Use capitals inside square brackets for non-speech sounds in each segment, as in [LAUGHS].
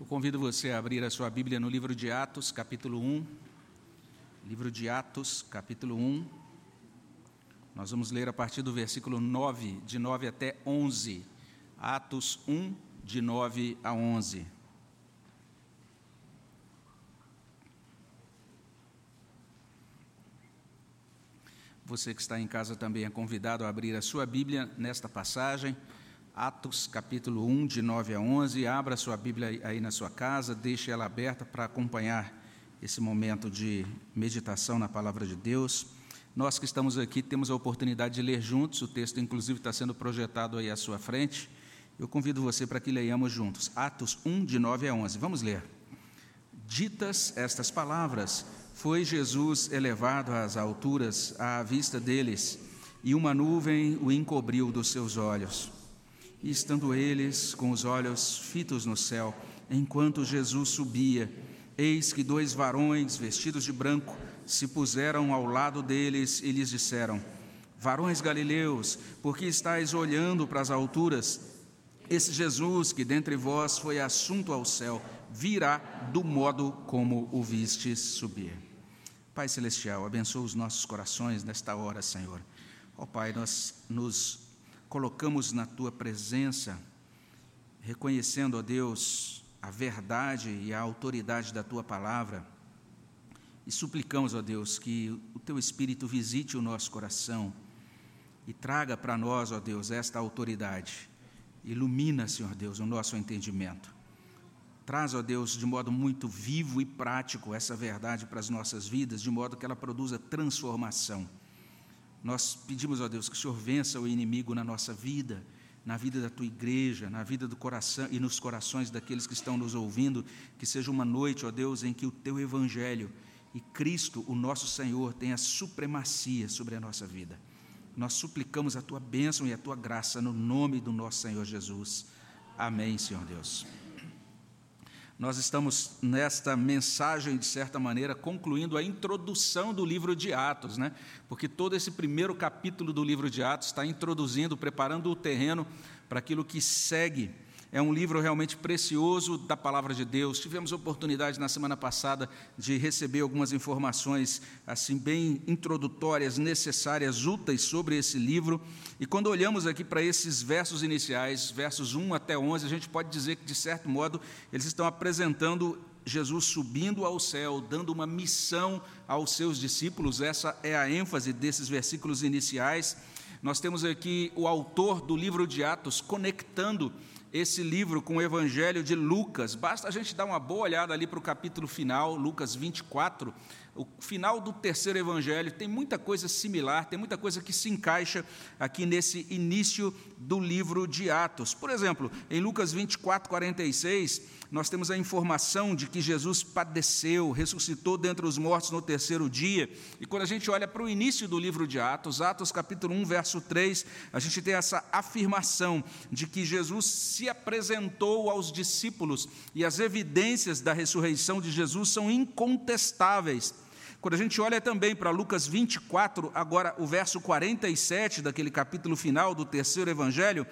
Eu convido você a abrir a sua Bíblia no livro de Atos, capítulo 1. Livro de Atos, capítulo 1. Nós vamos ler a partir do versículo 9, de 9 até 11. Atos 1, de 9 a 11. Você que está em casa também é convidado a abrir a sua Bíblia nesta passagem. Atos capítulo 1, de 9 a 11. Abra sua Bíblia aí na sua casa, deixe ela aberta para acompanhar esse momento de meditação na palavra de Deus. Nós que estamos aqui temos a oportunidade de ler juntos, o texto, inclusive, está sendo projetado aí à sua frente. Eu convido você para que leiamos juntos. Atos 1, de 9 a 11. Vamos ler. Ditas estas palavras, foi Jesus elevado às alturas à vista deles, e uma nuvem o encobriu dos seus olhos. E estando eles com os olhos fitos no céu, enquanto Jesus subia, eis que dois varões vestidos de branco se puseram ao lado deles e lhes disseram: Varões galileus, por que estáis olhando para as alturas? Esse Jesus que dentre vós foi assunto ao céu, virá do modo como o vistes subir. Pai Celestial, abençoa os nossos corações nesta hora, Senhor. Ó oh, Pai, nós nos colocamos na tua presença, reconhecendo, ó Deus, a verdade e a autoridade da tua palavra, e suplicamos, ó Deus, que o teu Espírito visite o nosso coração e traga para nós, ó Deus, esta autoridade. Ilumina, Senhor Deus, o nosso entendimento. Traz, ó Deus, de modo muito vivo e prático essa verdade para as nossas vidas, de modo que ela produza transformação nós pedimos, ó Deus, que o Senhor vença o inimigo na nossa vida, na vida da tua igreja, na vida do coração e nos corações daqueles que estão nos ouvindo, que seja uma noite, ó Deus, em que o teu evangelho e Cristo, o nosso Senhor, tenha supremacia sobre a nossa vida. Nós suplicamos a tua bênção e a tua graça no nome do nosso Senhor Jesus. Amém, Senhor Deus. Nós estamos nesta mensagem, de certa maneira, concluindo a introdução do livro de Atos, né? porque todo esse primeiro capítulo do livro de Atos está introduzindo, preparando o terreno para aquilo que segue é um livro realmente precioso da palavra de Deus. Tivemos oportunidade na semana passada de receber algumas informações assim bem introdutórias, necessárias, úteis sobre esse livro. E quando olhamos aqui para esses versos iniciais, versos 1 até 11, a gente pode dizer que de certo modo eles estão apresentando Jesus subindo ao céu, dando uma missão aos seus discípulos. Essa é a ênfase desses versículos iniciais. Nós temos aqui o autor do livro de Atos conectando esse livro com o Evangelho de Lucas. Basta a gente dar uma boa olhada ali para o capítulo final, Lucas 24, o final do terceiro Evangelho. Tem muita coisa similar, tem muita coisa que se encaixa aqui nesse início do livro de Atos. Por exemplo, em Lucas 24, 46 nós temos a informação de que Jesus padeceu, ressuscitou dentre os mortos no terceiro dia. E quando a gente olha para o início do livro de Atos, Atos capítulo 1, verso 3, a gente tem essa afirmação de que Jesus se apresentou aos discípulos e as evidências da ressurreição de Jesus são incontestáveis. Quando a gente olha também para Lucas 24, agora o verso 47 daquele capítulo final do terceiro evangelho,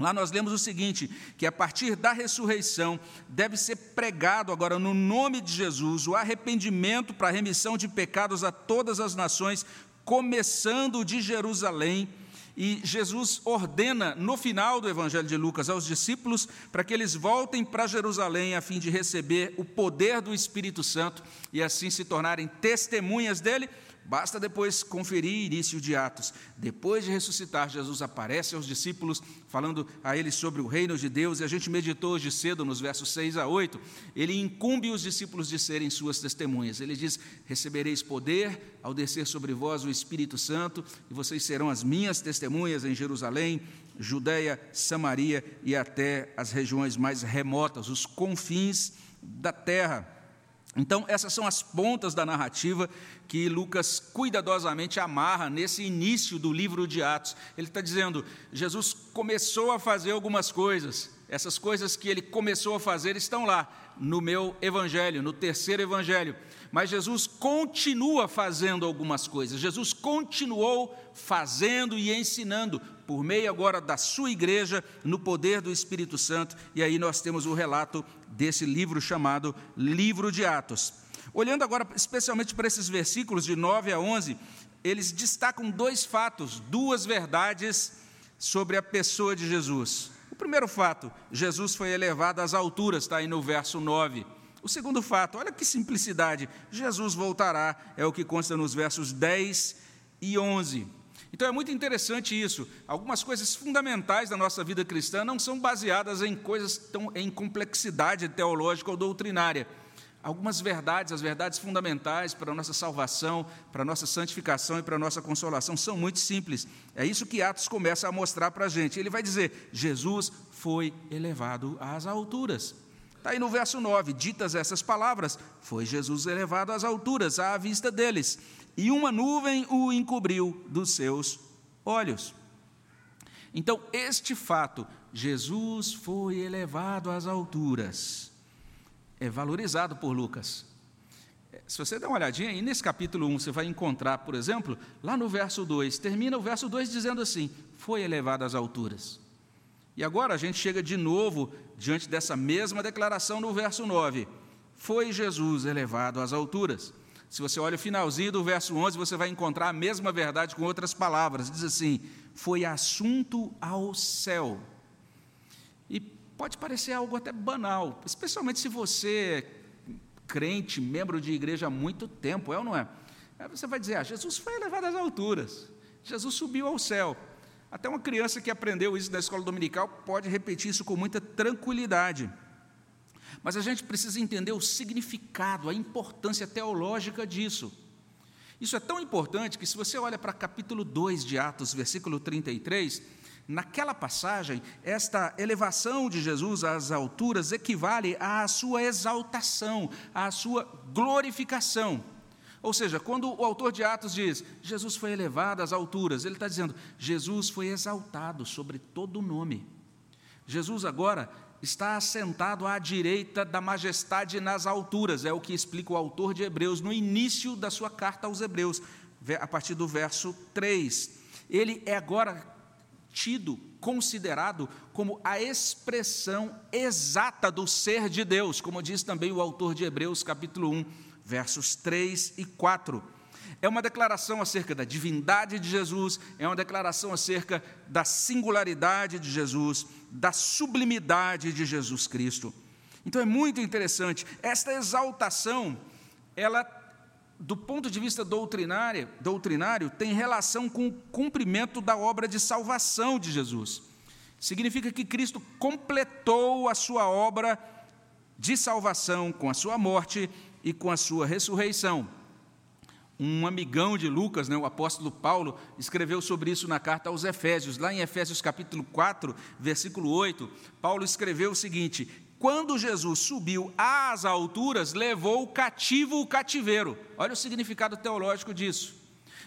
Lá nós lemos o seguinte: que a partir da ressurreição deve ser pregado agora no nome de Jesus o arrependimento para a remissão de pecados a todas as nações, começando de Jerusalém. E Jesus ordena no final do Evangelho de Lucas aos discípulos para que eles voltem para Jerusalém a fim de receber o poder do Espírito Santo e assim se tornarem testemunhas dele Basta depois conferir início de Atos. Depois de ressuscitar, Jesus aparece aos discípulos, falando a eles sobre o reino de Deus, e a gente meditou hoje cedo, nos versos 6 a 8. Ele incumbe os discípulos de serem suas testemunhas. Ele diz: Recebereis poder ao descer sobre vós o Espírito Santo, e vocês serão as minhas testemunhas em Jerusalém, Judéia, Samaria e até as regiões mais remotas, os confins da terra. Então, essas são as pontas da narrativa que Lucas cuidadosamente amarra nesse início do livro de Atos. Ele está dizendo: Jesus começou a fazer algumas coisas, essas coisas que ele começou a fazer estão lá, no meu evangelho, no terceiro evangelho. Mas Jesus continua fazendo algumas coisas, Jesus continuou fazendo e ensinando por meio agora da sua igreja, no poder do Espírito Santo, e aí nós temos o relato desse livro chamado Livro de Atos. Olhando agora especialmente para esses versículos de 9 a 11, eles destacam dois fatos, duas verdades sobre a pessoa de Jesus. O primeiro fato, Jesus foi elevado às alturas, está aí no verso 9. O segundo fato, olha que simplicidade, Jesus voltará, é o que consta nos versos 10 e 11. Então é muito interessante isso. Algumas coisas fundamentais da nossa vida cristã não são baseadas em coisas tão em complexidade teológica ou doutrinária algumas verdades, as verdades fundamentais para a nossa salvação, para a nossa santificação e para a nossa consolação são muito simples. É isso que Atos começa a mostrar para a gente. Ele vai dizer: Jesus foi elevado às alturas. Está aí no verso 9: ditas essas palavras, foi Jesus elevado às alturas, à vista deles, e uma nuvem o encobriu dos seus olhos. Então, este fato, Jesus foi elevado às alturas é valorizado por Lucas. Se você der uma olhadinha aí nesse capítulo 1, você vai encontrar, por exemplo, lá no verso 2, termina o verso 2 dizendo assim: Foi elevado às alturas. E agora a gente chega de novo diante dessa mesma declaração no verso 9: Foi Jesus elevado às alturas. Se você olha o finalzinho do verso 11, você vai encontrar a mesma verdade com outras palavras. Diz assim: Foi assunto ao céu. E pode parecer algo até banal, especialmente se você é crente, membro de igreja há muito tempo, é ou não é? Aí você vai dizer, ah, Jesus foi elevado às alturas, Jesus subiu ao céu. Até uma criança que aprendeu isso na escola dominical pode repetir isso com muita tranquilidade. Mas a gente precisa entender o significado, a importância teológica disso. Isso é tão importante que, se você olha para capítulo 2 de Atos, versículo 33, Naquela passagem, esta elevação de Jesus às alturas equivale à sua exaltação, à sua glorificação. Ou seja, quando o autor de Atos diz Jesus foi elevado às alturas, ele está dizendo Jesus foi exaltado sobre todo o nome. Jesus agora está assentado à direita da majestade nas alturas, é o que explica o autor de Hebreus no início da sua carta aos Hebreus, a partir do verso 3. Ele é agora tido, considerado como a expressão exata do ser de Deus, como diz também o autor de Hebreus, capítulo 1, versos 3 e 4. É uma declaração acerca da divindade de Jesus, é uma declaração acerca da singularidade de Jesus, da sublimidade de Jesus Cristo. Então é muito interessante, esta exaltação, ela do ponto de vista doutrinário, doutrinário, tem relação com o cumprimento da obra de salvação de Jesus. Significa que Cristo completou a sua obra de salvação com a sua morte e com a sua ressurreição. Um amigão de Lucas, né, o apóstolo Paulo, escreveu sobre isso na carta aos Efésios. Lá em Efésios capítulo 4, versículo 8, Paulo escreveu o seguinte: quando Jesus subiu às alturas, levou o cativo o cativeiro. Olha o significado teológico disso.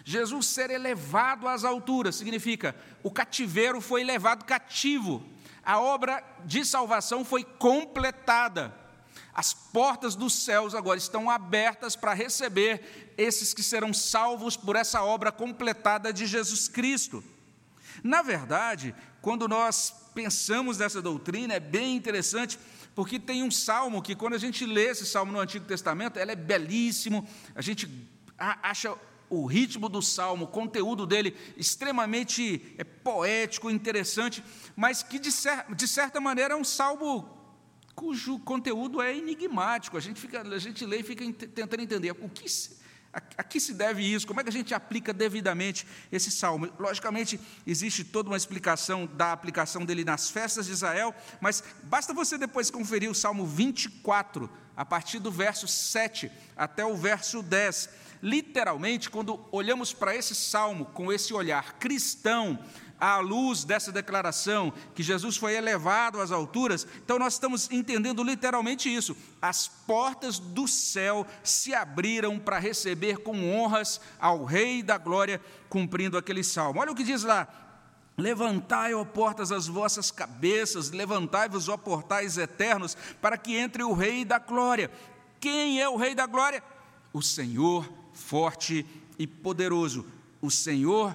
Jesus ser elevado às alturas significa o cativeiro foi levado cativo. A obra de salvação foi completada. As portas dos céus agora estão abertas para receber esses que serão salvos por essa obra completada de Jesus Cristo. Na verdade, quando nós pensamos nessa doutrina, é bem interessante porque tem um salmo que, quando a gente lê esse salmo no Antigo Testamento, ele é belíssimo, a gente acha o ritmo do salmo, o conteúdo dele extremamente é, poético, interessante, mas que, de, cer de certa maneira, é um salmo cujo conteúdo é enigmático. A gente, fica, a gente lê e fica tentando entender o que a, a que se deve isso? Como é que a gente aplica devidamente esse salmo? Logicamente, existe toda uma explicação da aplicação dele nas festas de Israel, mas basta você depois conferir o salmo 24, a partir do verso 7 até o verso 10. Literalmente, quando olhamos para esse salmo com esse olhar cristão, à luz dessa declaração que Jesus foi elevado às alturas, então nós estamos entendendo literalmente isso. As portas do céu se abriram para receber com honras ao Rei da Glória, cumprindo aquele salmo. Olha o que diz lá: Levantai, ó portas, as vossas cabeças, levantai-vos, ó portais eternos, para que entre o Rei da Glória. Quem é o Rei da Glória? O Senhor forte e poderoso, o Senhor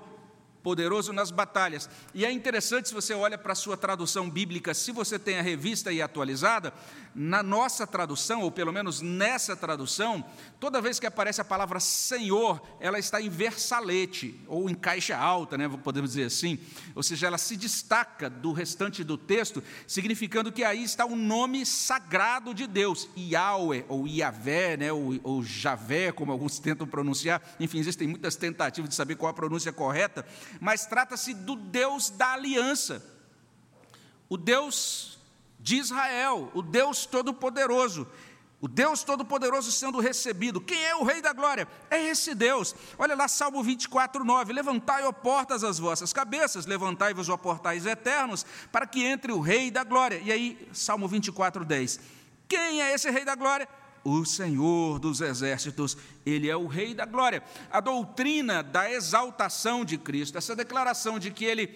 poderoso nas batalhas. E é interessante se você olha para a sua tradução bíblica, se você tem a revista e atualizada, na nossa tradução, ou pelo menos nessa tradução, toda vez que aparece a palavra Senhor, ela está em versalete, ou em caixa alta, né, podemos dizer assim. Ou seja, ela se destaca do restante do texto, significando que aí está o nome sagrado de Deus, Yahweh, ou Yahvé, né, ou, ou Javé, como alguns [LAUGHS] tentam pronunciar. Enfim, existem muitas tentativas de saber qual a pronúncia correta, mas trata-se do Deus da aliança. O Deus de Israel, o Deus Todo-Poderoso. O Deus Todo-Poderoso sendo recebido. Quem é o Rei da Glória? É esse Deus. Olha lá, Salmo 24, 9. Levantai, ó portas, as vossas cabeças, levantai-vos, ó portais eternos, para que entre o Rei da Glória. E aí, Salmo 24, 10. Quem é esse Rei da Glória? O Senhor dos Exércitos, Ele é o Rei da Glória. A doutrina da exaltação de Cristo, essa declaração de que Ele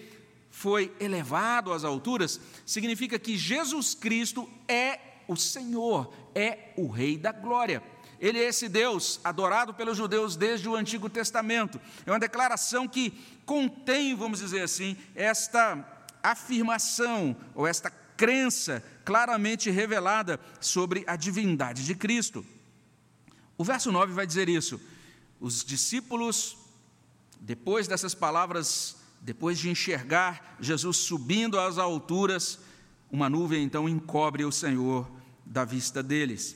foi elevado às alturas, significa que Jesus Cristo é o Senhor, é o Rei da glória. Ele é esse Deus adorado pelos judeus desde o Antigo Testamento. É uma declaração que contém, vamos dizer assim, esta afirmação ou esta crença claramente revelada sobre a divindade de Cristo. O verso 9 vai dizer isso. Os discípulos, depois dessas palavras depois de enxergar Jesus subindo às alturas, uma nuvem então encobre o Senhor da vista deles.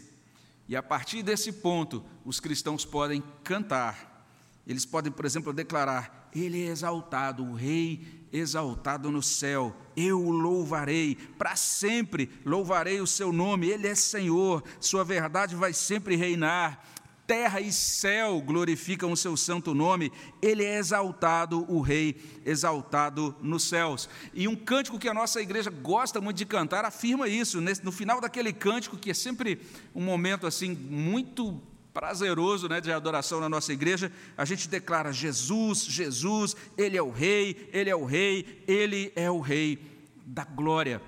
E a partir desse ponto, os cristãos podem cantar. Eles podem, por exemplo, declarar: Ele é exaltado, o Rei exaltado no céu. Eu o louvarei, para sempre louvarei o seu nome. Ele é Senhor, sua verdade vai sempre reinar terra e céu glorificam o seu santo nome, ele é exaltado, o Rei, exaltado nos céus. E um cântico que a nossa igreja gosta muito de cantar afirma isso, no final daquele cântico, que é sempre um momento assim muito prazeroso né, de adoração na nossa igreja, a gente declara: Jesus, Jesus, Ele é o Rei, Ele é o Rei, Ele é o Rei da glória.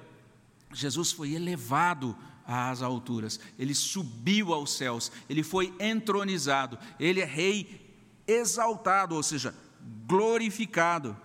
Jesus foi elevado às alturas, ele subiu aos céus, ele foi entronizado, ele é rei exaltado, ou seja, glorificado.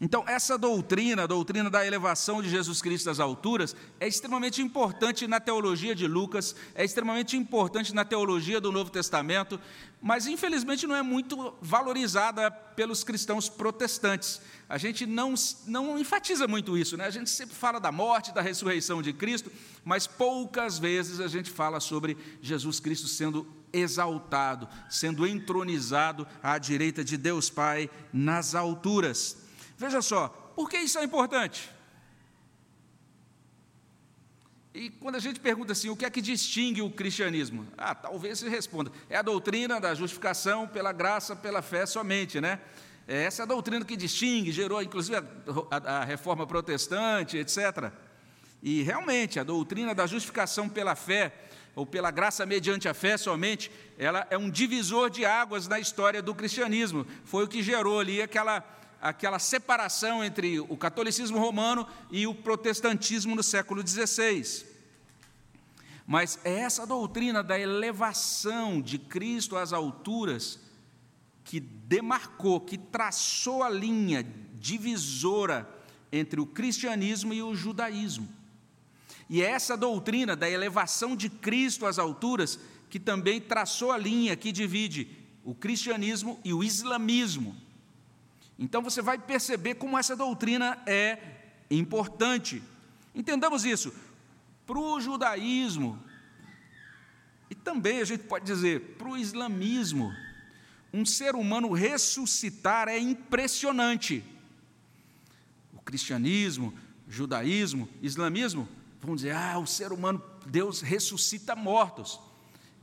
Então, essa doutrina, a doutrina da elevação de Jesus Cristo às alturas, é extremamente importante na teologia de Lucas, é extremamente importante na teologia do Novo Testamento, mas infelizmente não é muito valorizada pelos cristãos protestantes. A gente não, não enfatiza muito isso, né? a gente sempre fala da morte, da ressurreição de Cristo, mas poucas vezes a gente fala sobre Jesus Cristo sendo exaltado, sendo entronizado à direita de Deus Pai nas alturas. Veja só, por que isso é importante? E quando a gente pergunta assim, o que é que distingue o cristianismo? Ah, talvez se responda, é a doutrina da justificação pela graça, pela fé somente, né? É essa é a doutrina que distingue, gerou inclusive a, a, a reforma protestante, etc. E realmente, a doutrina da justificação pela fé, ou pela graça mediante a fé somente, ela é um divisor de águas na história do cristianismo. Foi o que gerou ali aquela aquela separação entre o catolicismo romano e o protestantismo no século XVI. Mas é essa doutrina da elevação de Cristo às alturas que demarcou, que traçou a linha divisora entre o cristianismo e o judaísmo. E é essa doutrina da elevação de Cristo às alturas que também traçou a linha que divide o cristianismo e o islamismo. Então você vai perceber como essa doutrina é importante. Entendamos isso. Para o judaísmo, e também a gente pode dizer para o islamismo, um ser humano ressuscitar é impressionante. O cristianismo, judaísmo, islamismo, vão dizer, ah, o ser humano, Deus ressuscita mortos.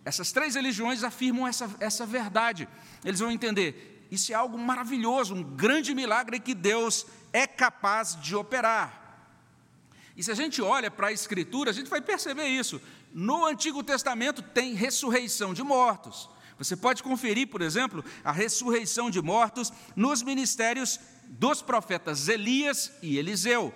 Essas três religiões afirmam essa, essa verdade. Eles vão entender, isso é algo maravilhoso, um grande milagre que Deus é capaz de operar. E se a gente olha para a Escritura, a gente vai perceber isso. No Antigo Testamento tem ressurreição de mortos. Você pode conferir, por exemplo, a ressurreição de mortos nos ministérios dos profetas Elias e Eliseu.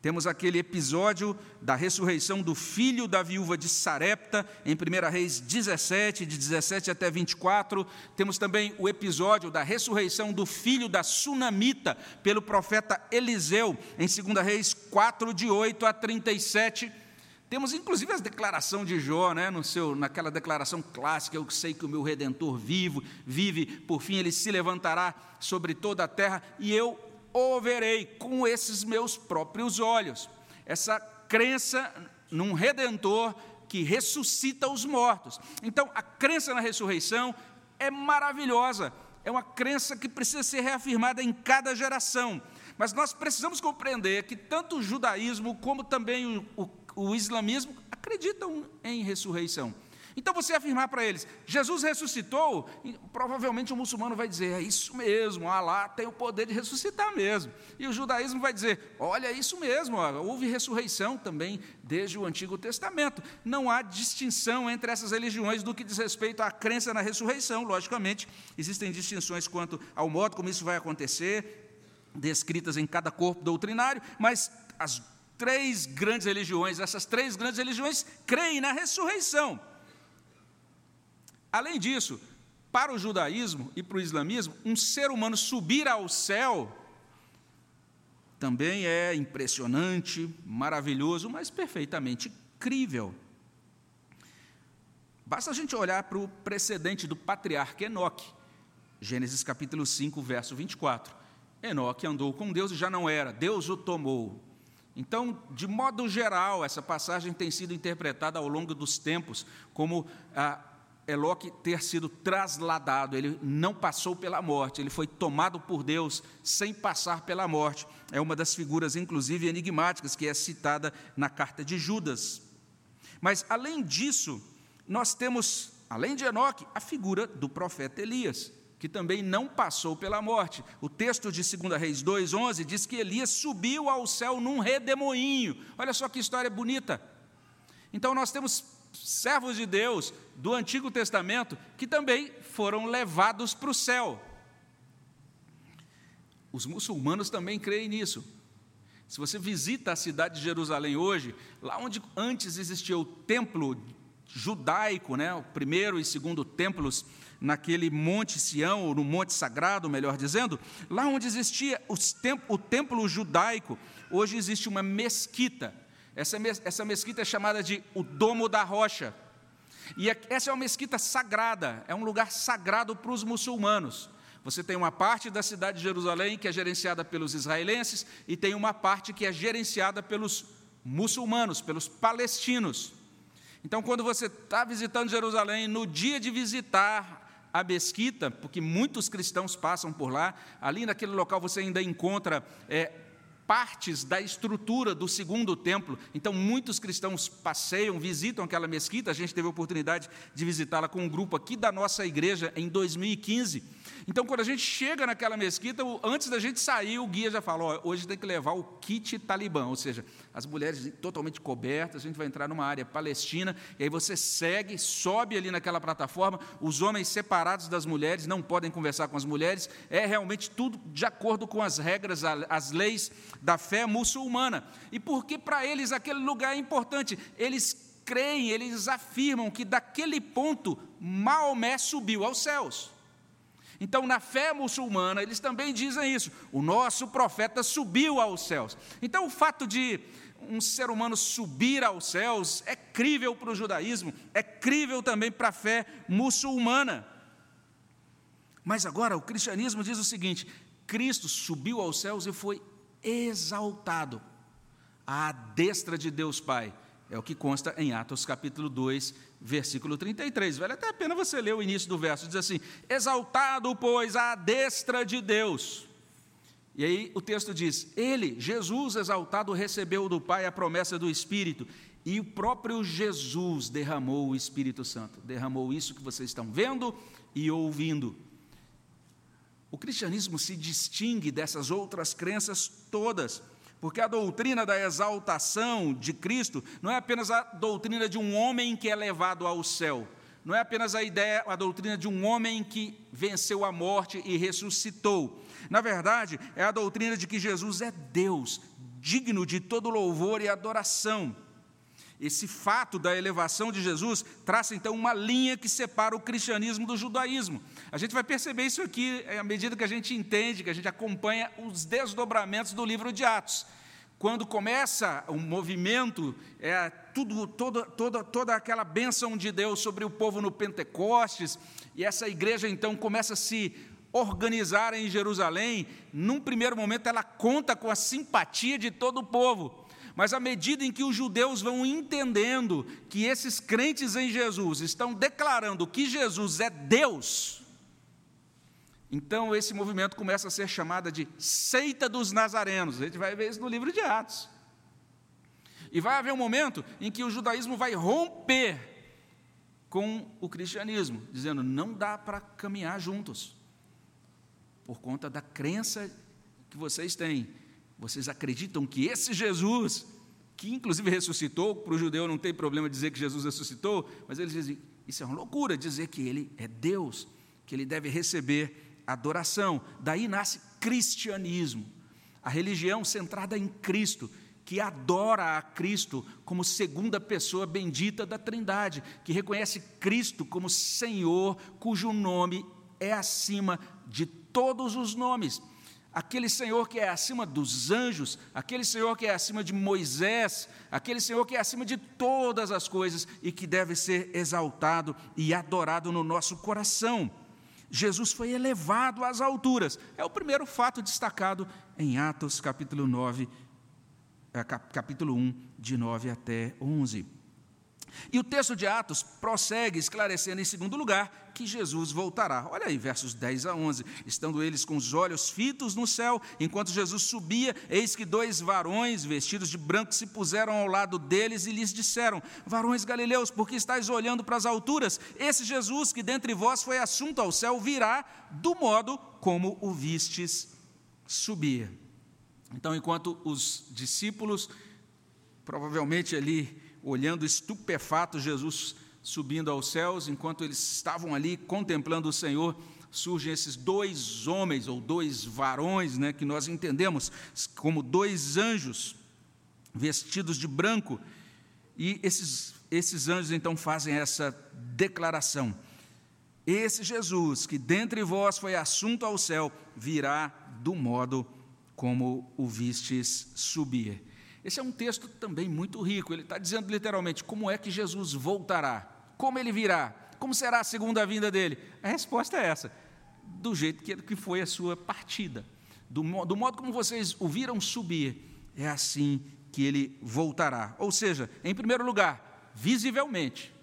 Temos aquele episódio da ressurreição do filho da viúva de Sarepta, em 1 Reis 17, de 17 até 24. Temos também o episódio da ressurreição do filho da Sunamita, pelo profeta Eliseu, em 2 Reis 4, de 8 a 37. Temos inclusive a declaração de Jó, né, no seu, naquela declaração clássica: Eu sei que o meu redentor vivo, vive, por fim ele se levantará sobre toda a terra, e eu o verei com esses meus próprios olhos. Essa crença num redentor que ressuscita os mortos. Então, a crença na ressurreição é maravilhosa, é uma crença que precisa ser reafirmada em cada geração. Mas nós precisamos compreender que tanto o judaísmo como também o, o, o islamismo acreditam em ressurreição. Então você afirmar para eles, Jesus ressuscitou, provavelmente o muçulmano vai dizer, é isso mesmo, Allah tem o poder de ressuscitar mesmo. E o judaísmo vai dizer, olha, é isso mesmo, houve ressurreição também desde o Antigo Testamento. Não há distinção entre essas religiões do que diz respeito à crença na ressurreição, logicamente, existem distinções quanto ao modo como isso vai acontecer, descritas em cada corpo doutrinário, mas as três grandes religiões, essas três grandes religiões creem na ressurreição. Além disso, para o judaísmo e para o islamismo, um ser humano subir ao céu também é impressionante, maravilhoso, mas perfeitamente crível. Basta a gente olhar para o precedente do patriarca Enoque, Gênesis capítulo 5, verso 24. Enoque andou com Deus e já não era, Deus o tomou. Então, de modo geral, essa passagem tem sido interpretada ao longo dos tempos como a Eloque ter sido trasladado, ele não passou pela morte, ele foi tomado por Deus sem passar pela morte. É uma das figuras, inclusive, enigmáticas que é citada na carta de Judas. Mas, além disso, nós temos, além de Enoque, a figura do profeta Elias, que também não passou pela morte. O texto de 2 Reis 2,11 diz que Elias subiu ao céu num redemoinho. Olha só que história bonita. Então, nós temos servos de Deus do Antigo Testamento que também foram levados para o céu. Os muçulmanos também creem nisso. Se você visita a cidade de Jerusalém hoje, lá onde antes existia o templo judaico, né, o primeiro e segundo templos naquele Monte Sião, ou no Monte Sagrado, melhor dizendo, lá onde existia o templo judaico, hoje existe uma mesquita essa, essa mesquita é chamada de o Domo da Rocha. E essa é uma mesquita sagrada, é um lugar sagrado para os muçulmanos. Você tem uma parte da cidade de Jerusalém que é gerenciada pelos israelenses e tem uma parte que é gerenciada pelos muçulmanos, pelos palestinos. Então, quando você está visitando Jerusalém, no dia de visitar a mesquita, porque muitos cristãos passam por lá, ali naquele local você ainda encontra é, partes da estrutura do segundo templo. Então, muitos cristãos passeiam, visitam aquela mesquita. A gente teve a oportunidade de visitá-la com um grupo aqui da nossa igreja em 2015. Então, quando a gente chega naquela mesquita, antes da gente sair, o guia já falou: hoje tem que levar o kit talibã, ou seja, as mulheres totalmente cobertas, a gente vai entrar numa área palestina, e aí você segue, sobe ali naquela plataforma, os homens separados das mulheres, não podem conversar com as mulheres, é realmente tudo de acordo com as regras, as leis da fé muçulmana. E porque para eles aquele lugar é importante, eles creem, eles afirmam que daquele ponto Maomé subiu aos céus. Então, na fé muçulmana, eles também dizem isso. O nosso profeta subiu aos céus. Então, o fato de um ser humano subir aos céus é crível para o judaísmo, é crível também para a fé muçulmana. Mas agora o cristianismo diz o seguinte: Cristo subiu aos céus e foi exaltado à destra de Deus Pai. É o que consta em Atos capítulo 2, versículo 33. Vale até a pena você ler o início do verso. Diz assim: Exaltado, pois, à destra de Deus. E aí o texto diz: Ele, Jesus exaltado, recebeu do Pai a promessa do Espírito, e o próprio Jesus derramou o Espírito Santo. Derramou isso que vocês estão vendo e ouvindo. O cristianismo se distingue dessas outras crenças todas porque a doutrina da exaltação de Cristo não é apenas a doutrina de um homem que é levado ao céu, não é apenas a ideia, a doutrina de um homem que venceu a morte e ressuscitou. Na verdade, é a doutrina de que Jesus é Deus, digno de todo louvor e adoração. Esse fato da elevação de Jesus traça então uma linha que separa o cristianismo do judaísmo. A gente vai perceber isso aqui à medida que a gente entende, que a gente acompanha os desdobramentos do livro de Atos. Quando começa o movimento, é, tudo, toda, toda, toda aquela bênção de Deus sobre o povo no Pentecostes, e essa igreja então começa a se organizar em Jerusalém, num primeiro momento ela conta com a simpatia de todo o povo. Mas à medida em que os judeus vão entendendo que esses crentes em Jesus estão declarando que Jesus é Deus, então esse movimento começa a ser chamado de seita dos nazarenos. A gente vai ver isso no livro de Atos. E vai haver um momento em que o judaísmo vai romper com o cristianismo, dizendo não dá para caminhar juntos, por conta da crença que vocês têm vocês acreditam que esse Jesus, que inclusive ressuscitou, para o judeu não tem problema dizer que Jesus ressuscitou, mas eles dizem, isso é uma loucura dizer que ele é Deus, que ele deve receber adoração. Daí nasce cristianismo, a religião centrada em Cristo, que adora a Cristo como segunda pessoa bendita da Trindade, que reconhece Cristo como Senhor, cujo nome é acima de todos os nomes aquele Senhor que é acima dos anjos, aquele Senhor que é acima de Moisés, aquele Senhor que é acima de todas as coisas e que deve ser exaltado e adorado no nosso coração. Jesus foi elevado às alturas. É o primeiro fato destacado em Atos capítulo 9, eh, capítulo 1, de 9 até 11. E o texto de Atos prossegue esclarecendo, em segundo lugar, que Jesus voltará. Olha aí, versos 10 a 11. Estando eles com os olhos fitos no céu, enquanto Jesus subia, eis que dois varões vestidos de branco se puseram ao lado deles e lhes disseram: Varões galileus, por que estáis olhando para as alturas? Esse Jesus que dentre vós foi assunto ao céu virá do modo como o vistes subir. Então, enquanto os discípulos, provavelmente ali, olhando estupefato Jesus subindo aos céus, enquanto eles estavam ali contemplando o Senhor, surgem esses dois homens ou dois varões, né, que nós entendemos como dois anjos vestidos de branco, e esses, esses anjos então fazem essa declaração: Esse Jesus que dentre vós foi assunto ao céu, virá do modo como o vistes subir. Esse é um texto também muito rico. Ele está dizendo literalmente como é que Jesus voltará, como ele virá, como será a segunda vinda dele. A resposta é essa: do jeito que foi a sua partida, do, do modo como vocês o viram subir, é assim que ele voltará. Ou seja, em primeiro lugar, visivelmente,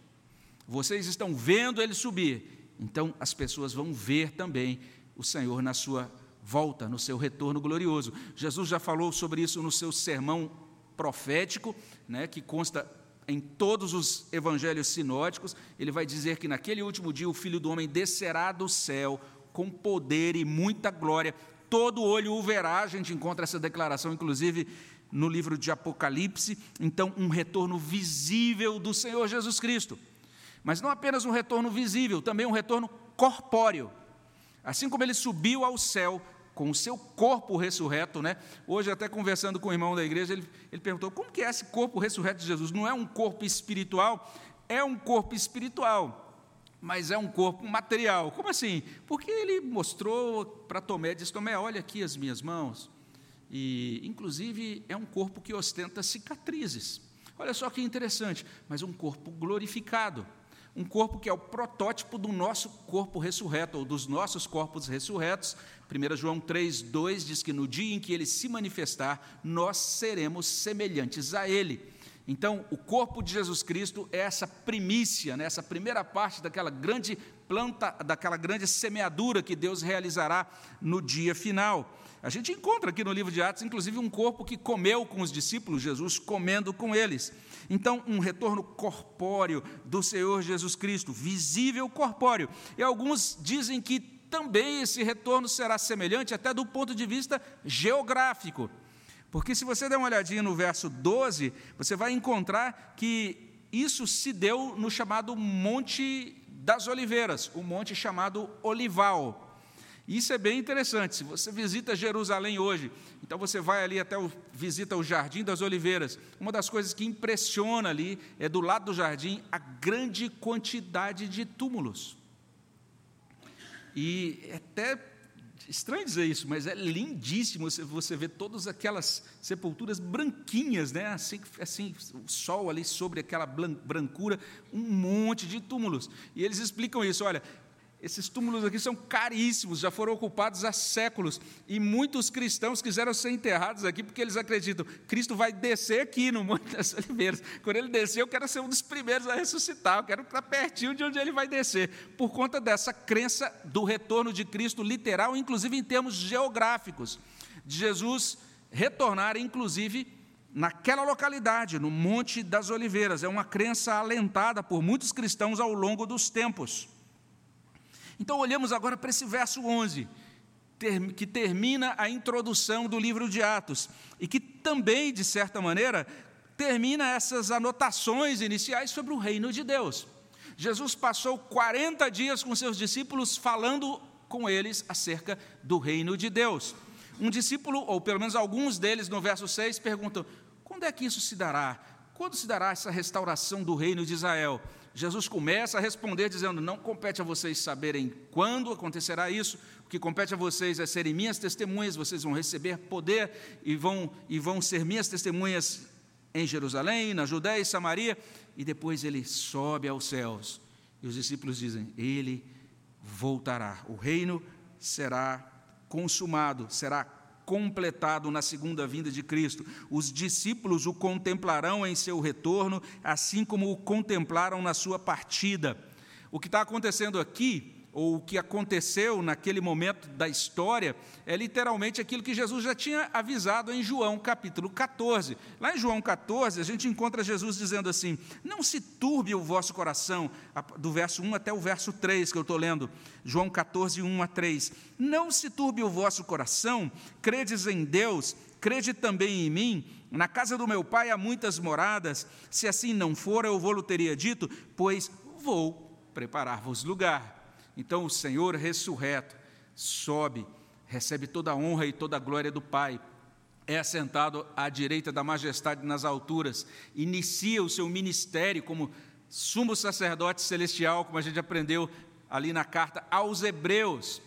vocês estão vendo ele subir, então as pessoas vão ver também o Senhor na sua volta, no seu retorno glorioso. Jesus já falou sobre isso no seu sermão profético, né, que consta em todos os evangelhos sinóticos, ele vai dizer que naquele último dia o Filho do Homem descerá do céu com poder e muita glória, todo olho o verá. A gente encontra essa declaração, inclusive, no livro de Apocalipse. Então, um retorno visível do Senhor Jesus Cristo. Mas não apenas um retorno visível, também um retorno corpóreo. Assim como ele subiu ao céu, com o seu corpo ressurreto, né? Hoje, até conversando com o irmão da igreja, ele, ele perguntou: como que é esse corpo ressurreto de Jesus? Não é um corpo espiritual? É um corpo espiritual, mas é um corpo material. Como assim? Porque ele mostrou para Tomé, disse: Tomé, olha aqui as minhas mãos. E, inclusive, é um corpo que ostenta cicatrizes. Olha só que interessante, mas um corpo glorificado um corpo que é o protótipo do nosso corpo ressurreto, ou dos nossos corpos ressurretos. 1 João 3, 2 diz que no dia em que ele se manifestar, nós seremos semelhantes a ele. Então, o corpo de Jesus Cristo é essa primícia, né, essa primeira parte daquela grande planta, daquela grande semeadura que Deus realizará no dia final. A gente encontra aqui no livro de Atos, inclusive, um corpo que comeu com os discípulos, Jesus comendo com eles. Então, um retorno corpóreo do Senhor Jesus Cristo, visível corpóreo. E alguns dizem que também esse retorno será semelhante, até do ponto de vista geográfico. Porque se você der uma olhadinha no verso 12, você vai encontrar que isso se deu no chamado Monte das Oliveiras, o monte chamado Olival. Isso é bem interessante. Se você visita Jerusalém hoje, então você vai ali até o visita o Jardim das Oliveiras. Uma das coisas que impressiona ali é do lado do jardim a grande quantidade de túmulos. E é até estranho dizer isso, mas é lindíssimo você, ver todas aquelas sepulturas branquinhas, né? assim, assim, o sol ali sobre aquela brancura, um monte de túmulos. E eles explicam isso: olha, esses túmulos aqui são caríssimos, já foram ocupados há séculos. E muitos cristãos quiseram ser enterrados aqui porque eles acreditam: Cristo vai descer aqui no Monte das Oliveiras. Quando ele descer, eu quero ser um dos primeiros a ressuscitar, eu quero estar pertinho de onde ele vai descer. Por conta dessa crença do retorno de Cristo literal, inclusive em termos geográficos, de Jesus retornar, inclusive naquela localidade, no Monte das Oliveiras. É uma crença alentada por muitos cristãos ao longo dos tempos. Então, olhamos agora para esse verso 11, que termina a introdução do livro de Atos, e que também, de certa maneira, termina essas anotações iniciais sobre o reino de Deus. Jesus passou 40 dias com seus discípulos falando com eles acerca do reino de Deus. Um discípulo, ou pelo menos alguns deles, no verso 6, perguntam: quando é que isso se dará? Quando se dará essa restauração do reino de Israel? Jesus começa a responder dizendo: Não compete a vocês saberem quando acontecerá isso, o que compete a vocês é serem minhas testemunhas, vocês vão receber poder e vão, e vão ser minhas testemunhas em Jerusalém, na Judéia e Samaria, e depois ele sobe aos céus. E os discípulos dizem: Ele voltará, o reino será consumado, será completado na segunda vinda de Cristo. Os discípulos o contemplarão em seu retorno, assim como o contemplaram na sua partida. O que está acontecendo aqui ou o que aconteceu naquele momento da história, é literalmente aquilo que Jesus já tinha avisado em João capítulo 14. Lá em João 14, a gente encontra Jesus dizendo assim: Não se turbe o vosso coração, do verso 1 até o verso 3 que eu estou lendo, João 14, 1 a 3. Não se turbe o vosso coração, credes em Deus, crede também em mim. Na casa do meu pai há muitas moradas, se assim não for, eu vou-lo teria dito, pois vou preparar-vos lugar. Então o Senhor ressurreto sobe, recebe toda a honra e toda a glória do Pai, é assentado à direita da majestade nas alturas, inicia o seu ministério como sumo sacerdote celestial, como a gente aprendeu ali na carta aos Hebreus,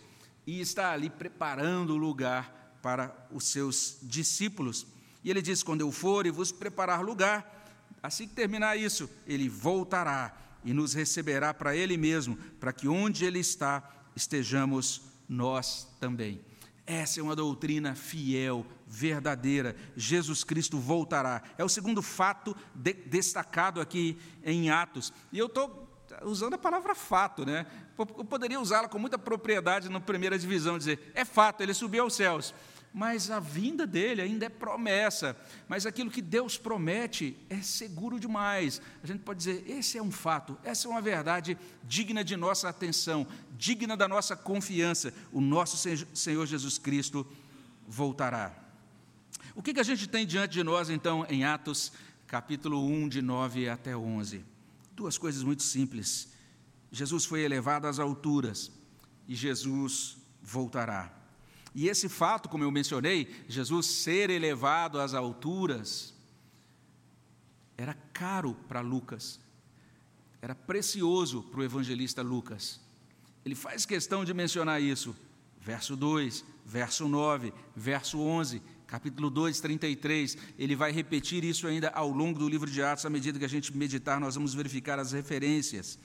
e está ali preparando o lugar para os seus discípulos. E ele diz: Quando eu for e vos preparar lugar, assim que terminar isso, ele voltará e nos receberá para Ele mesmo, para que onde Ele está estejamos nós também. Essa é uma doutrina fiel, verdadeira. Jesus Cristo voltará. É o segundo fato de, destacado aqui em Atos. E eu estou usando a palavra fato, né? Eu poderia usá-la com muita propriedade na primeira divisão, dizer, é fato, ele subiu aos céus mas a vinda dele ainda é promessa. Mas aquilo que Deus promete é seguro demais. A gente pode dizer: esse é um fato, essa é uma verdade digna de nossa atenção, digna da nossa confiança. O nosso Senhor Jesus Cristo voltará. O que, a gente tem diante de nós, então, em Atos, capítulo 1, de 9 até 11? Duas coisas muito simples. Jesus foi elevado às alturas e Jesus voltará. E esse fato, como eu mencionei, Jesus ser elevado às alturas, era caro para Lucas, era precioso para o evangelista Lucas. Ele faz questão de mencionar isso. Verso 2, verso 9, verso 11, capítulo 2, 33. Ele vai repetir isso ainda ao longo do livro de Atos, à medida que a gente meditar, nós vamos verificar as referências.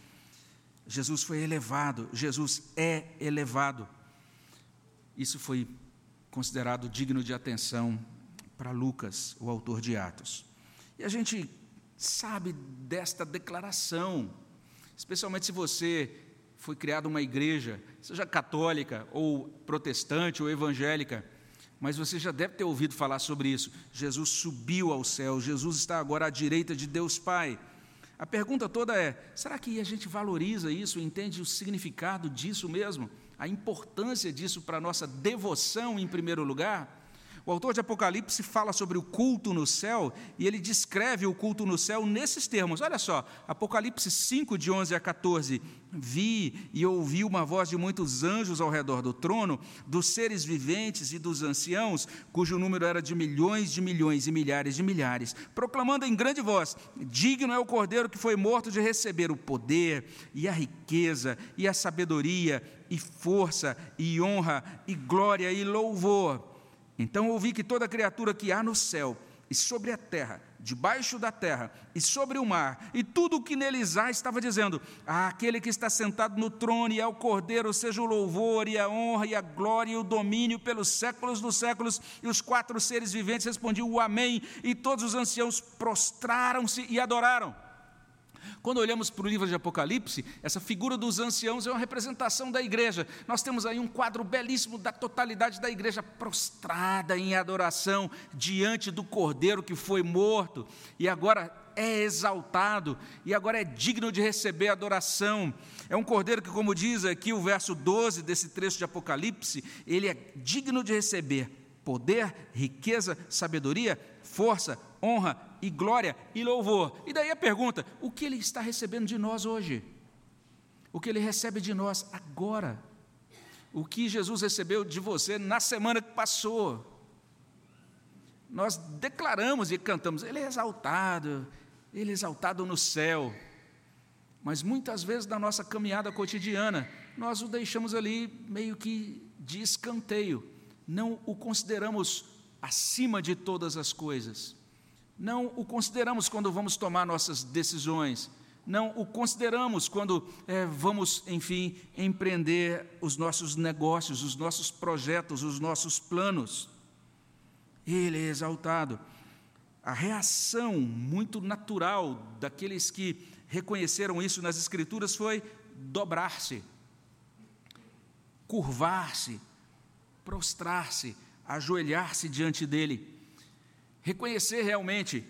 Jesus foi elevado, Jesus é elevado. Isso foi considerado digno de atenção para Lucas, o autor de Atos. E a gente sabe desta declaração, especialmente se você foi criado uma igreja, seja católica ou protestante ou evangélica, mas você já deve ter ouvido falar sobre isso. Jesus subiu ao céu, Jesus está agora à direita de Deus Pai. A pergunta toda é: será que a gente valoriza isso, entende o significado disso mesmo? A importância disso para a nossa devoção em primeiro lugar? O autor de Apocalipse fala sobre o culto no céu e ele descreve o culto no céu nesses termos. Olha só, Apocalipse 5, de 11 a 14. Vi e ouvi uma voz de muitos anjos ao redor do trono, dos seres viventes e dos anciãos, cujo número era de milhões de milhões e milhares de milhares, proclamando em grande voz: Digno é o cordeiro que foi morto de receber o poder e a riqueza e a sabedoria e força e honra e glória e louvor então ouvi que toda criatura que há no céu e sobre a terra, debaixo da terra e sobre o mar, e tudo o que neles há, estava dizendo: Aquele que está sentado no trono e ao Cordeiro, seja o louvor e a honra e a glória e o domínio pelos séculos dos séculos. E os quatro seres viventes respondiam o Amém, e todos os anciãos prostraram-se e adoraram. Quando olhamos para o livro de Apocalipse, essa figura dos anciãos é uma representação da igreja. Nós temos aí um quadro belíssimo da totalidade da igreja prostrada em adoração diante do cordeiro que foi morto e agora é exaltado e agora é digno de receber adoração. É um cordeiro que, como diz aqui o verso 12 desse trecho de Apocalipse, ele é digno de receber poder, riqueza, sabedoria, força, honra e glória e louvor. E daí a pergunta: o que ele está recebendo de nós hoje? O que ele recebe de nós agora? O que Jesus recebeu de você na semana que passou? Nós declaramos e cantamos, Ele é exaltado, Ele é exaltado no céu. Mas muitas vezes na nossa caminhada cotidiana, nós o deixamos ali meio que de escanteio, não o consideramos acima de todas as coisas. Não o consideramos quando vamos tomar nossas decisões. Não o consideramos quando é, vamos, enfim, empreender os nossos negócios, os nossos projetos, os nossos planos. Ele é exaltado. A reação muito natural daqueles que reconheceram isso nas Escrituras foi dobrar-se, curvar-se, prostrar-se, ajoelhar-se diante dele reconhecer realmente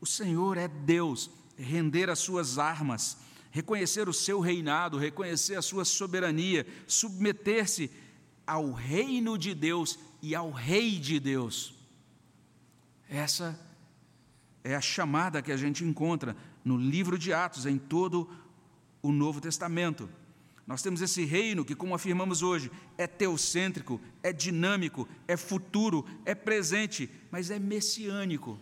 o Senhor é Deus, render as suas armas, reconhecer o seu reinado, reconhecer a sua soberania, submeter-se ao reino de Deus e ao rei de Deus. Essa é a chamada que a gente encontra no livro de Atos, em todo o Novo Testamento. Nós temos esse reino que, como afirmamos hoje, é teocêntrico, é dinâmico, é futuro, é presente, mas é messiânico.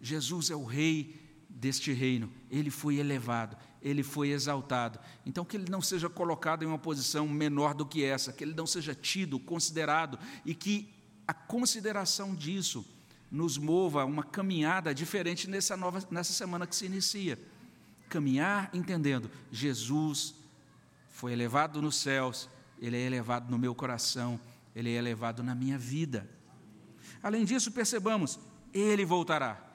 Jesus é o rei deste reino, ele foi elevado, ele foi exaltado. Então, que ele não seja colocado em uma posição menor do que essa, que ele não seja tido, considerado, e que a consideração disso nos mova a uma caminhada diferente nessa, nova, nessa semana que se inicia. Caminhar entendendo, Jesus foi elevado nos céus, ele é elevado no meu coração, ele é elevado na minha vida. Além disso, percebamos, ele voltará.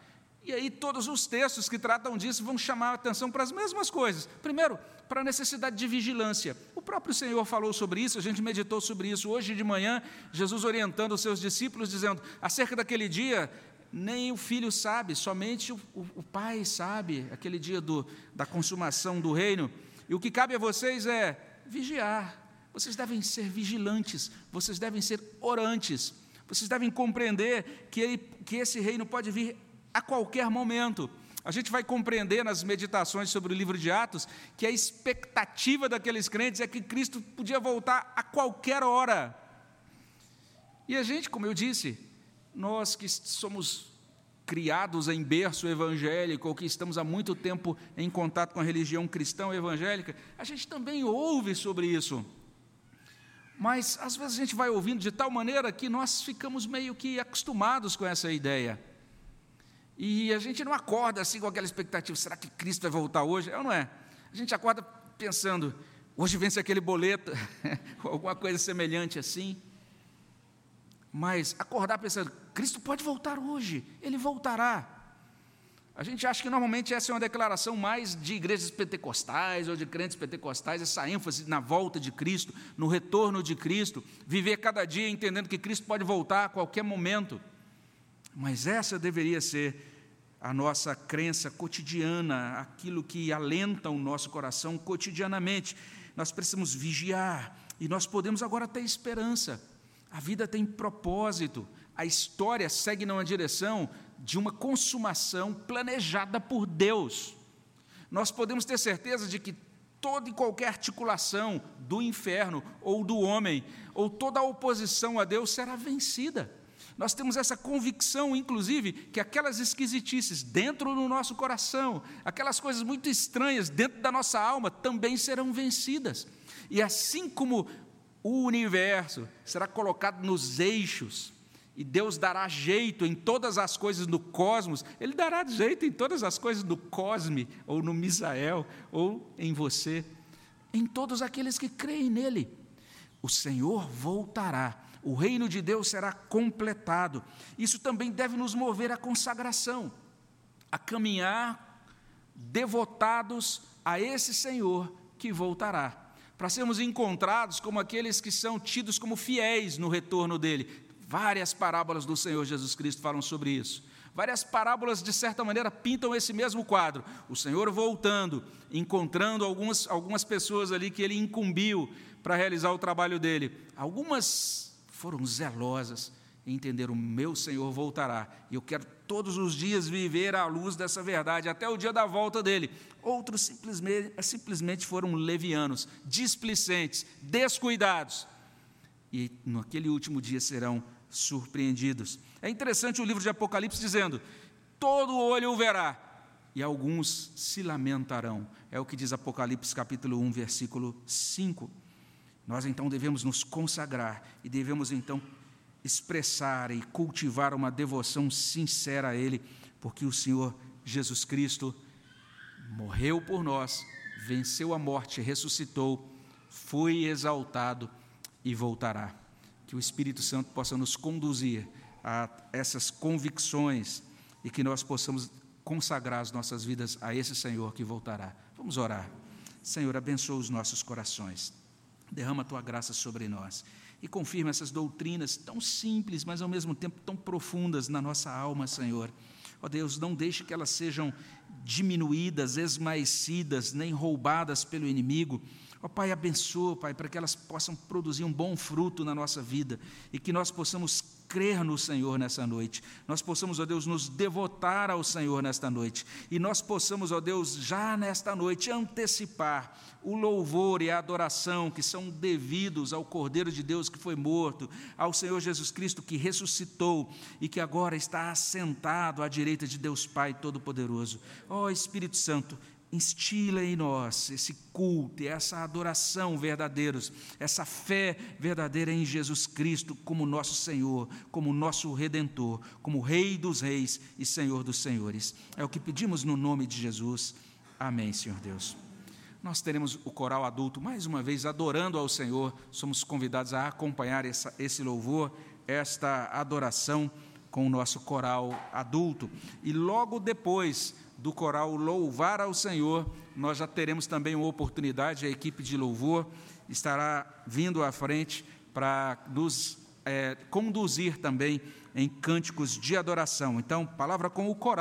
E aí, todos os textos que tratam disso vão chamar a atenção para as mesmas coisas. Primeiro, para a necessidade de vigilância. O próprio Senhor falou sobre isso, a gente meditou sobre isso hoje de manhã, Jesus orientando os seus discípulos, dizendo: acerca daquele dia, nem o filho sabe, somente o, o, o pai sabe, aquele dia do, da consumação do reino. E o que cabe a vocês é vigiar. Vocês devem ser vigilantes, vocês devem ser orantes, vocês devem compreender que, ele, que esse reino pode vir a qualquer momento. A gente vai compreender nas meditações sobre o livro de Atos que a expectativa daqueles crentes é que Cristo podia voltar a qualquer hora. E a gente, como eu disse, nós que somos criados em berço evangélico ou que estamos há muito tempo em contato com a religião cristã evangélica, a gente também ouve sobre isso. Mas às vezes a gente vai ouvindo de tal maneira que nós ficamos meio que acostumados com essa ideia. E a gente não acorda assim com aquela expectativa: será que Cristo vai voltar hoje? É ou não é? A gente acorda pensando: hoje vence aquele boleto, [LAUGHS] alguma coisa semelhante assim. Mas acordar pensando: Cristo pode voltar hoje, ele voltará. A gente acha que normalmente essa é uma declaração mais de igrejas pentecostais ou de crentes pentecostais, essa ênfase na volta de Cristo, no retorno de Cristo, viver cada dia entendendo que Cristo pode voltar a qualquer momento. Mas essa deveria ser a nossa crença cotidiana, aquilo que alenta o nosso coração cotidianamente. Nós precisamos vigiar e nós podemos agora ter esperança. A vida tem propósito, a história segue numa direção de uma consumação planejada por Deus. Nós podemos ter certeza de que toda e qualquer articulação do inferno ou do homem, ou toda a oposição a Deus será vencida. Nós temos essa convicção, inclusive, que aquelas esquisitices dentro do nosso coração, aquelas coisas muito estranhas dentro da nossa alma, também serão vencidas. E assim como o universo será colocado nos eixos, e Deus dará jeito em todas as coisas no cosmos, Ele dará jeito em todas as coisas no cosme, ou no Misael, ou em você, em todos aqueles que creem nele. O Senhor voltará o reino de Deus será completado. Isso também deve nos mover à consagração, a caminhar devotados a esse Senhor que voltará, para sermos encontrados como aqueles que são tidos como fiéis no retorno dele. Várias parábolas do Senhor Jesus Cristo falam sobre isso. Várias parábolas, de certa maneira, pintam esse mesmo quadro. O Senhor voltando, encontrando algumas, algumas pessoas ali que ele incumbiu para realizar o trabalho dele. Algumas foram zelosas em entender: o meu Senhor voltará, e eu quero todos os dias viver à luz dessa verdade, até o dia da volta dele. Outros simplesmente, simplesmente foram levianos, displicentes, descuidados, e naquele último dia serão surpreendidos. É interessante o livro de Apocalipse dizendo: todo olho o verá, e alguns se lamentarão. É o que diz Apocalipse capítulo 1, versículo 5. Nós então devemos nos consagrar e devemos então expressar e cultivar uma devoção sincera a Ele, porque o Senhor Jesus Cristo morreu por nós, venceu a morte, ressuscitou, foi exaltado e voltará. Que o Espírito Santo possa nos conduzir a essas convicções e que nós possamos consagrar as nossas vidas a esse Senhor que voltará. Vamos orar. Senhor, abençoa os nossos corações. Derrama a tua graça sobre nós e confirma essas doutrinas tão simples, mas ao mesmo tempo tão profundas na nossa alma, Senhor. Ó oh Deus, não deixe que elas sejam diminuídas, esmaecidas, nem roubadas pelo inimigo. Ó oh, Pai, abençoa, Pai, para que elas possam produzir um bom fruto na nossa vida e que nós possamos crer no Senhor nessa noite, nós possamos, ó Deus, nos devotar ao Senhor nesta noite, e nós possamos, ó Deus, já nesta noite antecipar o louvor e a adoração que são devidos ao Cordeiro de Deus que foi morto, ao Senhor Jesus Cristo que ressuscitou e que agora está assentado à direita de Deus Pai Todo-Poderoso. Ó Espírito Santo, instila em nós esse culto e essa adoração verdadeiros, essa fé verdadeira em Jesus Cristo como nosso Senhor, como nosso Redentor, como Rei dos Reis e Senhor dos Senhores. É o que pedimos no nome de Jesus. Amém, Senhor Deus. Nós teremos o coral adulto mais uma vez adorando ao Senhor. Somos convidados a acompanhar essa, esse louvor, esta adoração com o nosso coral adulto. E logo depois do coral Louvar ao Senhor, nós já teremos também uma oportunidade, a equipe de louvor estará vindo à frente para nos é, conduzir também em cânticos de adoração. Então, palavra com o coral.